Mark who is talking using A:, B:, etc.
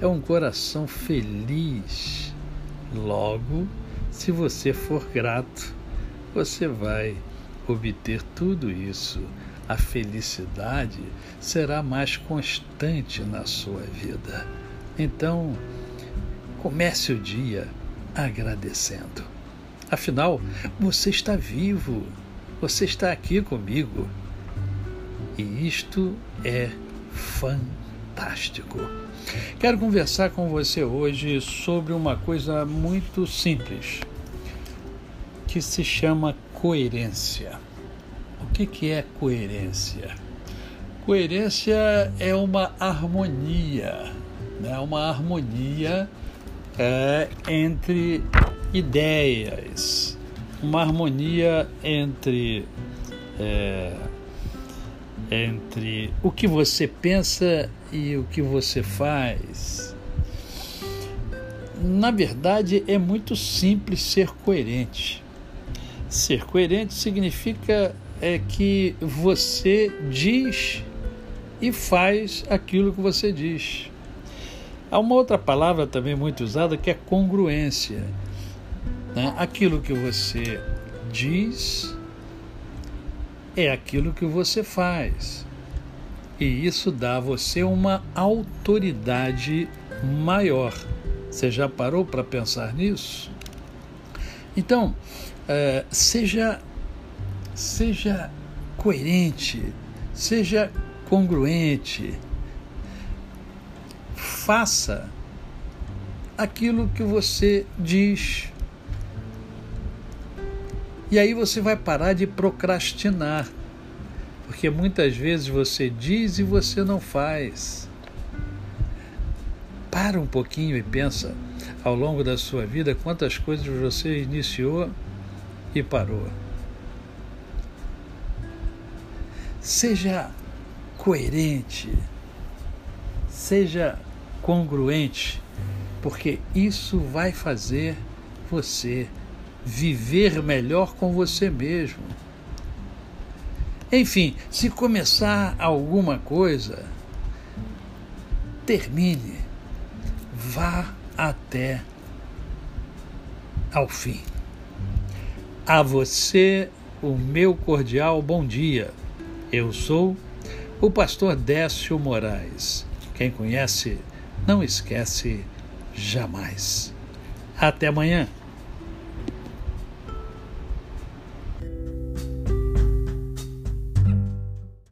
A: é um coração feliz. Logo, se você for grato, você vai obter tudo isso. A felicidade será mais constante na sua vida. Então, comece o dia agradecendo. Afinal, você está vivo, você está aqui comigo. E isto é fantástico. Quero conversar com você hoje sobre uma coisa muito simples, que se chama coerência. O que, que é coerência? Coerência é uma harmonia, né? uma harmonia é, entre ideias, uma harmonia entre é, entre o que você pensa e o que você faz. Na verdade, é muito simples ser coerente. Ser coerente significa é que você diz e faz aquilo que você diz. Há uma outra palavra também muito usada que é congruência. Né? Aquilo que você diz é aquilo que você faz. E isso dá a você uma autoridade maior. Você já parou para pensar nisso? Então, é, seja, seja coerente, seja congruente, faça aquilo que você diz e aí você vai parar de procrastinar, porque muitas vezes você diz e você não faz. Para um pouquinho e pensa ao longo da sua vida quantas coisas você iniciou e parou. Seja coerente, seja congruente, porque isso vai fazer você viver melhor com você mesmo. Enfim, se começar alguma coisa, termine, vá até ao fim. A você, o meu cordial bom dia. Eu sou o pastor Décio Moraes. Quem conhece, não esquece jamais. Até amanhã.